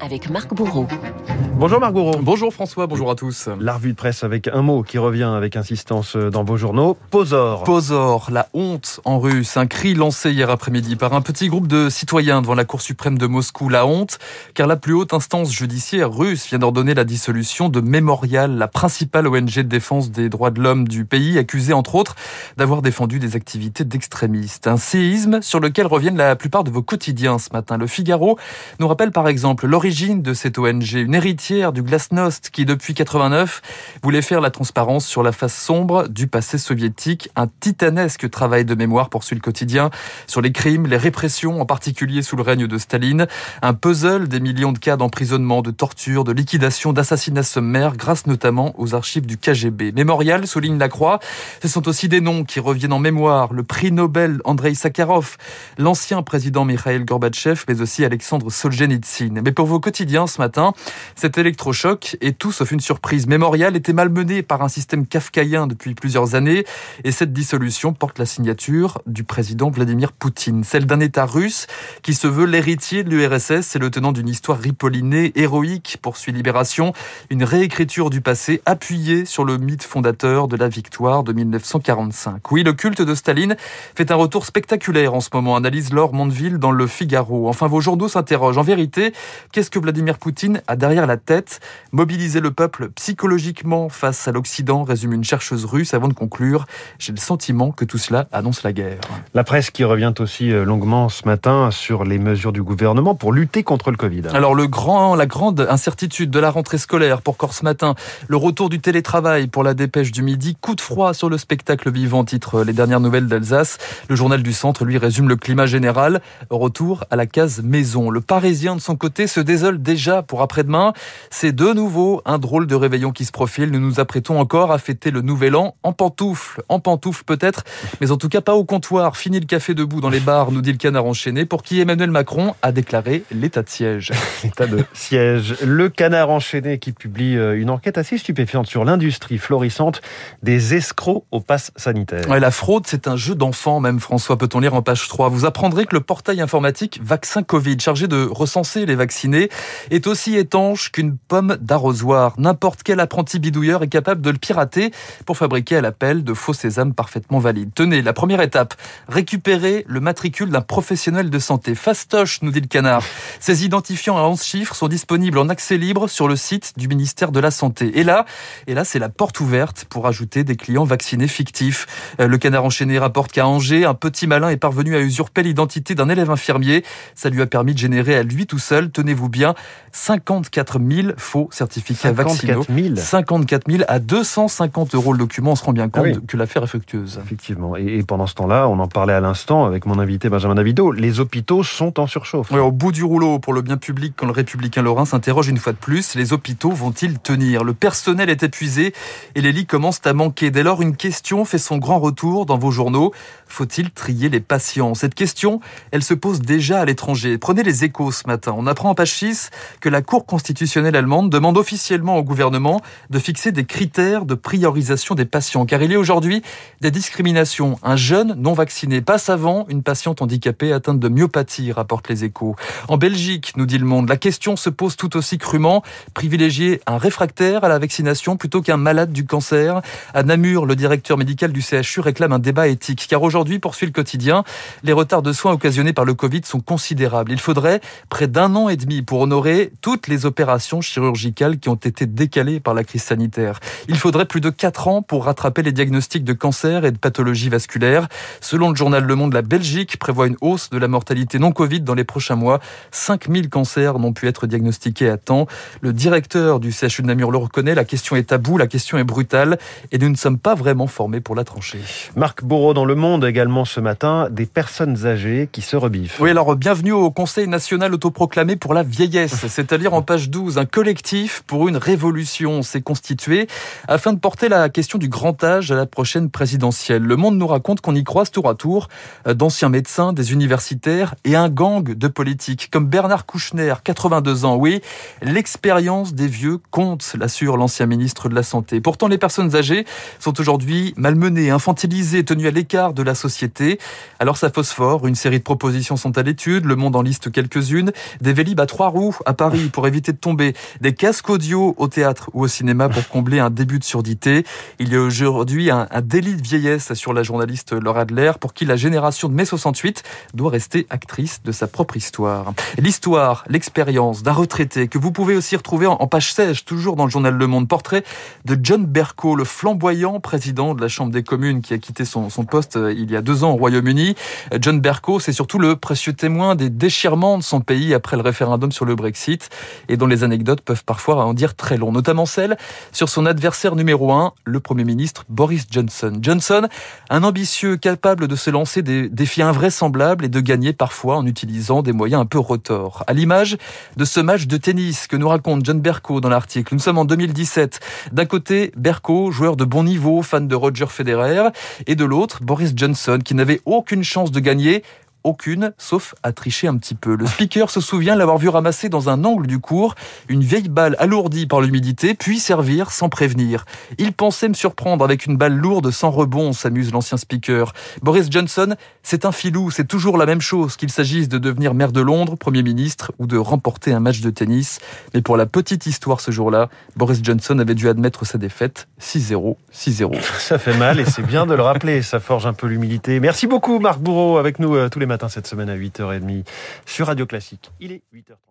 avec Marc Bourreau. Bonjour Marc Bourreau. Bonjour François, bonjour à tous. La revue de presse avec un mot qui revient avec insistance dans vos journaux, Posor. Posor, la honte en russe, un cri lancé hier après-midi par un petit groupe de citoyens devant la Cour suprême de Moscou. La honte, car la plus haute instance judiciaire russe vient d'ordonner la dissolution de Memorial, la principale ONG de défense des droits de l'homme du pays, accusée entre autres d'avoir défendu des activités d'extrémistes. Un séisme sur lequel reviennent la plupart de vos quotidiens ce matin. Le Figaro nous rappelle par exemple l'origine de cette ONG, une héritière du Glasnost qui depuis 89 voulait faire la transparence sur la face sombre du passé soviétique, un titanesque travail de mémoire poursuit le quotidien sur les crimes, les répressions en particulier sous le règne de Staline, un puzzle des millions de cas d'emprisonnement, de torture, de liquidation, d'assassinats sommaires grâce notamment aux archives du KGB. Mémorial souligne la croix, ce sont aussi des noms qui reviennent en mémoire, le prix Nobel Andrei Sakharov, l'ancien président Mikhail Gorbatchev mais aussi Alexandre Solzhenitsyn. Mais pour vos quotidiens ce matin, cet électrochoc est tout sauf une surprise. Mémorial était malmené par un système kafkaïen depuis plusieurs années et cette dissolution porte la signature du président Vladimir Poutine, celle d'un État russe qui se veut l'héritier de l'URSS et le tenant d'une histoire ripollinée, héroïque, poursuit Libération, une réécriture du passé appuyée sur le mythe fondateur de la victoire de 1945. Oui, le culte de Staline fait un retour spectaculaire en ce moment, analyse Laure Mondeville dans le Figaro. Enfin, vos journaux s'interrogent. En vérité, Qu'est-ce que Vladimir Poutine a derrière la tête? Mobiliser le peuple psychologiquement face à l'Occident, résume une chercheuse russe avant de conclure. J'ai le sentiment que tout cela annonce la guerre. La presse qui revient aussi euh, longuement ce matin sur les mesures du gouvernement pour lutter contre le Covid. Alors le grand, la grande incertitude de la rentrée scolaire pour Corse Matin, le retour du télétravail pour la dépêche du midi, coup de froid sur le spectacle vivant, titre les dernières nouvelles d'Alsace. Le journal du centre, lui, résume le climat général. Retour à la case maison. Le Parisien, de son côté, se désole déjà pour après-demain. C'est de nouveau un drôle de réveillon qui se profile. Nous nous apprêtons encore à fêter le nouvel an en pantoufles. En pantoufles peut-être, mais en tout cas pas au comptoir. Fini le café debout dans les bars, nous dit le canard enchaîné, pour qui Emmanuel Macron a déclaré l'état de siège. l'état de siège. Le canard enchaîné qui publie euh, une enquête assez stupéfiante sur l'industrie florissante des escrocs au pass sanitaire. Ouais, la fraude, c'est un jeu d'enfant même, François, peut-on lire en page 3. Vous apprendrez que le portail informatique Vaccin Covid, chargé de recenser les est aussi étanche qu'une pomme d'arrosoir. N'importe quel apprenti bidouilleur est capable de le pirater pour fabriquer à l'appel de faux sésames parfaitement valides. Tenez, la première étape, récupérer le matricule d'un professionnel de santé. Fastoche, nous dit le canard. Ces identifiants à 11 chiffres sont disponibles en accès libre sur le site du ministère de la Santé. Et là, et là, c'est la porte ouverte pour ajouter des clients vaccinés fictifs. Euh, le canard enchaîné rapporte qu'à Angers, un petit malin est parvenu à usurper l'identité d'un élève infirmier. Ça lui a permis de générer à lui tout seul, tenez vous bien, 54 000 faux certificats 54 vaccinaux. 000. 54 000 à 250 euros le document. On se rend bien compte ah que l'affaire est fructueuse. Effectivement. Et, pendant ce temps-là, on en parlait à l'instant avec mon invité Benjamin Davido, les hôpitaux sont en surchauffe. au bout du rouleau pour le bien public, quand le républicain Lorrain s'interroge une fois de plus, les hôpitaux vont-ils tenir? Le personnel est épuisé et les lits commencent à manquer. Dès lors, une question fait son grand retour dans vos journaux. Faut-il trier les patients? Cette question, elle se pose déjà à l'étranger. Prenez les échos ce matin. On apprend en page 6 que la Cour constitutionnelle allemande demande officiellement au gouvernement de fixer des critères de priorisation des patients. Car il y a aujourd'hui des discriminations. Un jeune non vacciné passe avant une patiente handicapée atteinte de myopathie, rapportent les échos. En Belgique, nous dit le monde, la question se pose tout aussi crûment. Privilégier un réfractaire à la vaccination plutôt qu'un malade du cancer. À Namur, le directeur médical du CHU réclame un débat éthique. Car aujourd'hui, poursuit le quotidien, les retards de soins occasionnés par le Covid sont considérables. Il faudrait près d'un an et demi pour honorer toutes les opérations chirurgicales qui ont été décalées par la crise sanitaire. Il faudrait plus de 4 ans pour rattraper les diagnostics de cancer et de pathologies vasculaires. Selon le journal Le Monde, la Belgique prévoit une hausse de la mortalité non Covid dans les prochains mois. 5000 cancers n'ont pu être diagnostiqués à temps. Le directeur du CHU de Namur le reconnaît, la question est tabou, la question est brutale et nous ne sommes pas vraiment formés pour la trancher. Marc Bourreau dans Le Monde également ce matin, des personnes âgées qui se rebiffent. Oui, alors bienvenue au Conseil national autoproclamé pour la vieillesse, c'est-à-dire en page 12, un collectif pour une révolution s'est constitué afin de porter la question du grand âge à la prochaine présidentielle. Le Monde nous raconte qu'on y croise tour à tour d'anciens médecins, des universitaires et un gang de politiques comme Bernard Kouchner, 82 ans. Oui, l'expérience des vieux compte, l'assure l'ancien ministre de la Santé. Pourtant, les personnes âgées sont aujourd'hui malmenées, infantilisées, tenues à l'écart de la société. Alors ça phosphore, une série de propositions sont à l'étude, Le Monde en liste quelques-unes, des Vélib à trois trois à Paris pour éviter de tomber, des casques audio au théâtre ou au cinéma pour combler un début de surdité. Il y a aujourd'hui un, délit de vieillesse sur la journaliste Laura Adler pour qui la génération de mai 68 doit rester actrice de sa propre histoire. L'histoire, l'expérience d'un retraité que vous pouvez aussi retrouver en page 16, toujours dans le journal Le Monde, portrait de John Bercow, le flamboyant président de la Chambre des communes qui a quitté son, son poste euh, il y a deux ans au Royaume-Uni. John Bercow, c'est surtout le précieux témoin des déchirements de son pays après le référendum sur le Brexit et dont les anecdotes peuvent parfois en dire très long, notamment celle sur son adversaire numéro un, le Premier ministre Boris Johnson. Johnson, un ambitieux capable de se lancer des défis invraisemblables et de gagner parfois en utilisant des moyens un peu retors. À l'image de ce match de tennis que nous raconte John Bercow dans l'article. Nous sommes en 2017. D'un côté, Bercow, joueur de bon niveau, fan de Roger Federer, et de l'autre, Boris Johnson, qui n'avait aucune chance de gagner aucune, sauf à tricher un petit peu. Le speaker se souvient l'avoir vu ramasser dans un angle du cours une vieille balle alourdie par l'humidité, puis servir sans prévenir. Il pensait me surprendre avec une balle lourde sans rebond, s'amuse l'ancien speaker. Boris Johnson, c'est un filou, c'est toujours la même chose, qu'il s'agisse de devenir maire de Londres, Premier ministre, ou de remporter un match de tennis. Mais pour la petite histoire ce jour-là, Boris Johnson avait dû admettre sa défaite 6-0, 6-0. Ça fait mal et c'est bien de le rappeler, ça forge un peu l'humilité. Merci beaucoup Marc Bourreau avec nous euh, tous les matins cette semaine à 8h30 sur Radio Classique. Il est 8h30.